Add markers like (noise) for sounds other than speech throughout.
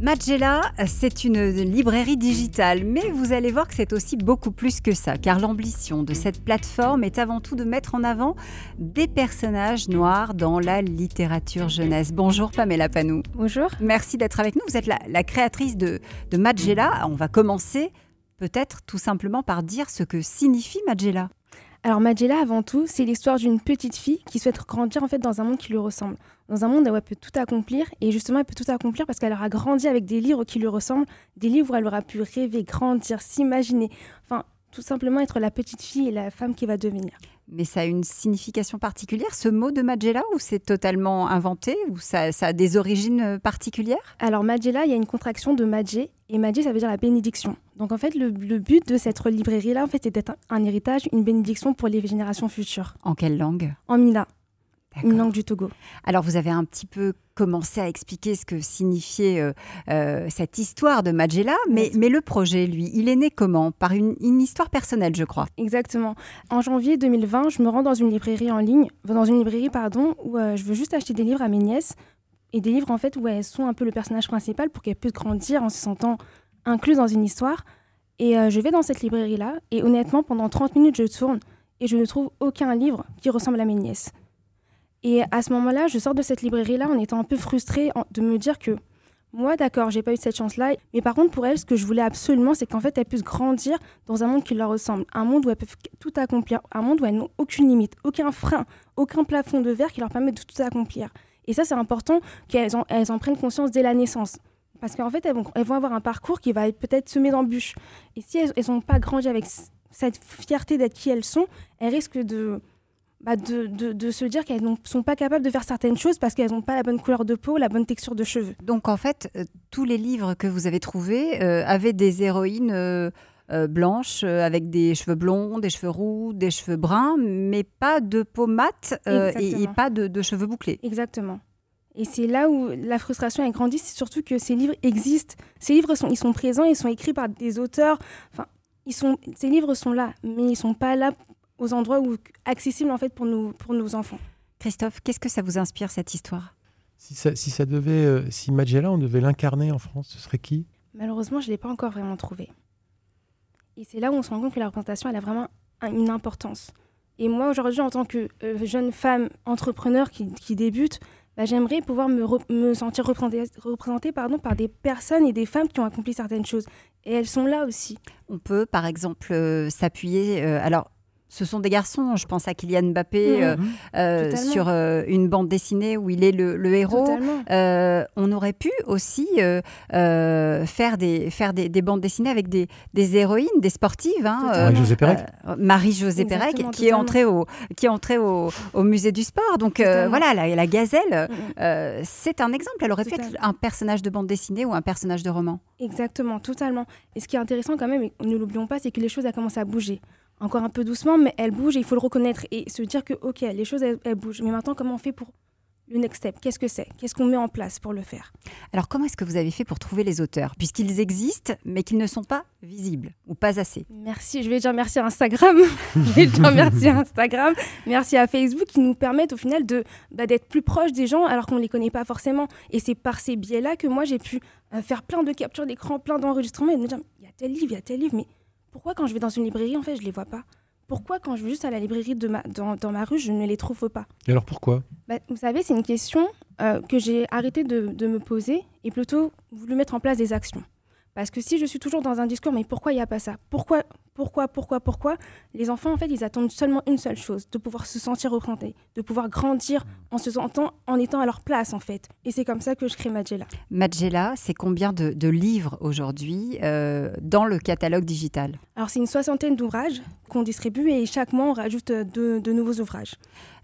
Magella, c'est une librairie digitale, mais vous allez voir que c'est aussi beaucoup plus que ça, car l'ambition de cette plateforme est avant tout de mettre en avant des personnages noirs dans la littérature jeunesse. Bonjour Pamela Panou. Bonjour. Merci d'être avec nous. Vous êtes la, créatrice de, de Magella. On va commencer peut-être tout simplement par dire ce que signifie Magella. Alors Magella, avant tout, c'est l'histoire d'une petite fille qui souhaite grandir en fait dans un monde qui lui ressemble, dans un monde où elle peut tout accomplir. Et justement, elle peut tout accomplir parce qu'elle aura grandi avec des livres qui lui ressemblent, des livres où elle aura pu rêver, grandir, s'imaginer. Enfin, tout simplement être la petite fille et la femme qui va devenir. Mais ça a une signification particulière, ce mot de Magella, ou c'est totalement inventé, ou ça, a des origines euh, particulières? Alors Magella, il y a une contraction de Magé, et Magé, ça veut dire la bénédiction. Donc en fait, le, but de cette librairie-là, en fait, c'est d'être un héritage, une bénédiction pour les générations futures. En quelle langue? En Mina une langue du Togo. Alors vous avez un petit peu commencé à expliquer ce que signifiait euh, euh, cette histoire de Magella, mais, mais, le projet, lui, il est né comment? Par une, histoire personnelle, je crois. Exactement. En janvier 2020, je me rends dans une librairie en ligne, dans une librairie, pardon, où euh, je veux juste acheter des livres à mes nièces, et des livres en fait où elles sont un peu le personnage principal pour qu'elles puissent grandir en se sentant incluses dans une histoire. Et je vais dans cette librairie-là, et honnêtement, pendant 30 minutes, je tourne, et je ne trouve aucun livre qui ressemble à mes nièces. Et à ce moment-là, je sors de cette librairie-là en étant un peu frustrée de me dire que moi, d'accord, j'ai pas eu cette chance-là. Mais par contre, pour elle, ce que je voulais absolument, c'est qu'en fait, elle puisse grandir dans un monde qui leur ressemble. Un monde où elles peuvent tout accomplir. Un monde où elles n'ont aucune limite, aucun frein, aucun plafond de verre qui leur permet de tout accomplir. Et ça, c'est important qu'elles en, prennent conscience dès la naissance. Parce qu'en fait, elles vont, elles vont avoir un parcours qui va peut-être semé d'embûches. Et si elles n'ont pas grandi avec cette fierté d'être qui elles sont, elles risquent de, bah, de, de, se dire qu'elles ne sont pas capables de faire certaines choses parce qu'elles n'ont pas la bonne couleur de peau, la bonne texture de cheveux. Donc en fait, euh, tous les livres que vous avez trouvés euh, avaient des héroïnes euh, blanches avec des cheveux blonds, des cheveux roux, des cheveux bruns, mais pas de peau mate et, pas de, de, cheveux bouclés. Exactement. Et c'est là où la frustration a grandi, c'est surtout que ces livres existent. Ces livres sont, ils sont présents, ils sont écrits par des auteurs. Enfin, ils sont, ces livres sont là, mais ils sont pas là aux endroits où accessibles en fait pour nous pour nos enfants. Christophe, qu'est-ce que ça vous inspire cette histoire? Si ça, si ça, devait, euh, si Magella, on devait l'incarner en France, ce serait qui? Malheureusement, je ne l'ai pas encore vraiment trouvé. Et c'est là où on se rend compte que la représentation, elle a vraiment une importance. Et moi, aujourd'hui, en tant que euh, jeune femme entrepreneur qui, qui débute, bah, j'aimerais pouvoir me, me sentir représentée, représentée pardon, par des personnes et des femmes qui ont accompli certaines choses. Et elles sont là aussi. On peut, par exemple, euh, s'appuyer. alors, ce sont des garçons. Je pense à Kylian Mbappé euh, euh, sur euh, une bande dessinée où il est le, héros. on aurait pu aussi faire, des, faire des, bandes dessinées avec des, héroïnes, des sportives. Hein, Marie-Josée Pérec. Marie-Josée Pérec, qui est entrée au, qui est entrée au, musée du sport. Donc voilà, la, la gazelle, c'est un exemple. Elle aurait pu être un personnage de bande dessinée ou un personnage de roman. Exactement, totalement. Et ce qui est intéressant quand même, et ne l'oublions pas, c'est que les choses ont commencé à bouger encore un peu doucement, mais elle bouge et il faut le reconnaître et se dire que, ok, les choses, elles, bougent. Mais maintenant, comment on fait pour le next step? Qu'est-ce que c'est? Qu'est-ce qu'on met en place pour le faire? Alors, comment est-ce que vous avez fait pour trouver les auteurs? Puisqu'ils existent, mais qu'ils ne sont pas visibles ou pas assez. Merci. Je vais dire merci à Instagram. (laughs) je vais dire merci à Instagram. Merci à Facebook qui nous permettent au final de bah, d'être plus proches des gens alors qu'on ne les connaît pas forcément. Et c'est par ces biais-là que moi, j'ai pu euh, faire plein de captures d'écran, plein d'enregistrements et me dire il y a tel livre, il y a tel livre, mais pourquoi quand je vais dans une librairie, en fait, je les vois pas? Pourquoi quand je vais juste à la librairie de ma, dans, ma rue, je ne les trouve pas? Et alors pourquoi? Bah, Vous savez, c'est une question euh, que j'ai arrêté de, de, me poser et plutôt voulu mettre en place des actions. Parce que si je suis toujours dans un discours, mais pourquoi il n'y a pas ça? Pourquoi, pourquoi, pourquoi, pourquoi Les enfants, en fait, ils attendent seulement une seule chose, de pouvoir se sentir représentés, de pouvoir grandir en se sentant, en étant à leur place, en fait. Et c'est comme ça que je crée Magella. Magella, c'est combien de, livres aujourd'hui euh, dans le catalogue digital? Alors, c'est une soixantaine d'ouvrages qu'on distribue et chaque mois, on rajoute euh, de, nouveaux ouvrages.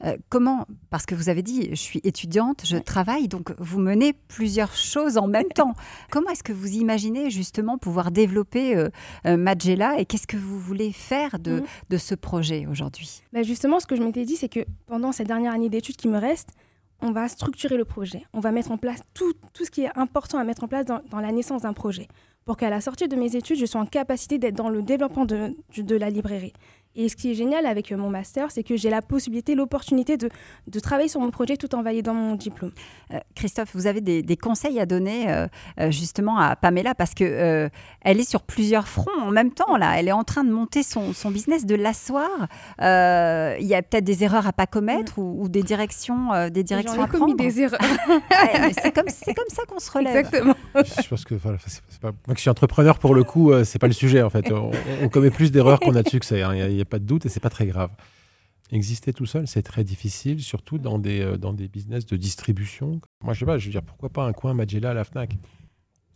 Euh, comment? Parce que vous avez dit, je suis étudiante, je travaille, donc vous menez plusieurs choses en même temps. (laughs) comment est-ce que vous imaginez justement pouvoir développer euh, Magella et qu'est-ce que vous voulez faire de, mhm. ce projet aujourd'hui? Bah, Justement, ce que je m'étais dit, c'est que pendant cette dernière année d'études qui me reste, on va structurer le projet. On va mettre en place tout, ce qui est important à mettre en place dans, la naissance d'un projet pour qu'à la sortie de mes études, je sois en capacité d'être dans le développement de, de, la librairie. Et ce qui est génial avec euh, mon master, c'est que j'ai la possibilité, l'opportunité de, de, travailler sur mon projet tout en validant mon diplôme. Euh, Christophe, vous avez des, conseils à donner euh, justement à Pamela parce que elle est sur plusieurs fronts en même temps là. Elle est en train de monter son, son business, de l'asseoir. Il y a peut-être des erreurs à pas commettre ou, des directions, des directions à prendre. commis des erreurs. (laughs) c'est comme, comme, ça qu'on se relève. Exactement. Je pense que voilà, pas, moi qui suis entrepreneur pour le coup, c'est pas le sujet en fait. On, commet plus d'erreurs qu'on a de succès. Hein. Il n'y a, pas de doute et c'est pas très grave. Exister tout seul, c'est très difficile, surtout dans des, euh, dans des business de distribution. Moi, je sais pas, je veux dire, pourquoi pas un coin Magella à la FNAC?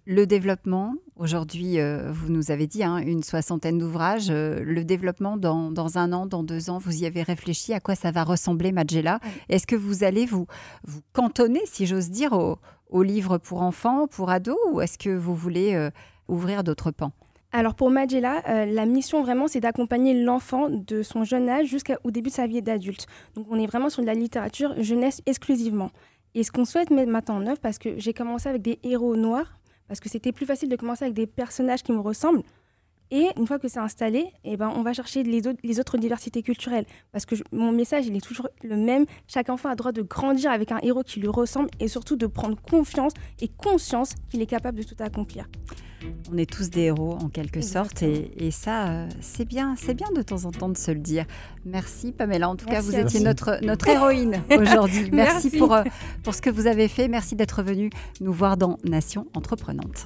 Le développement, aujourd'hui, euh, vous nous avez dit hein, une soixantaine d'ouvrages. Euh, le développement dans, dans, un an, dans deux ans, vous y avez réfléchi à quoi ça va ressembler, Magella Est-ce que vous allez vous, vous cantonner, si j'ose dire, aux livres pour enfants, pour ados, ou est-ce que vous voulez ouvrir d'autres pans? Alors pour Magella, euh, la mission vraiment c'est d'accompagner l'enfant de son jeune âge jusqu'au début de sa vie d'adulte. Donc on est vraiment sur de la littérature jeunesse exclusivement. Et ce qu'on souhaite mettre maintenant en œuvre, parce que j'ai commencé avec des héros noirs, parce que c'était plus facile de commencer avec des personnages qui me ressemblent. Et une fois que c'est installé, eh ben, on va chercher les autres, les autres diversités culturelles. Parce que mon message, il est toujours le même. Chaque enfant a droit de grandir avec un héros qui lui ressemble et surtout de prendre confiance et conscience qu'il est capable de tout accomplir. On est tous des héros en quelque sorte et, ça, euh, c'est bien, c'est bien de temps en temps de se le dire. Merci Pamela, en tout cas vous étiez notre, notre (laughs) héroïne aujourd'hui. Merci, pour, euh, pour ce que vous avez fait, merci d'être venu nous voir dans Nation Entreprenante.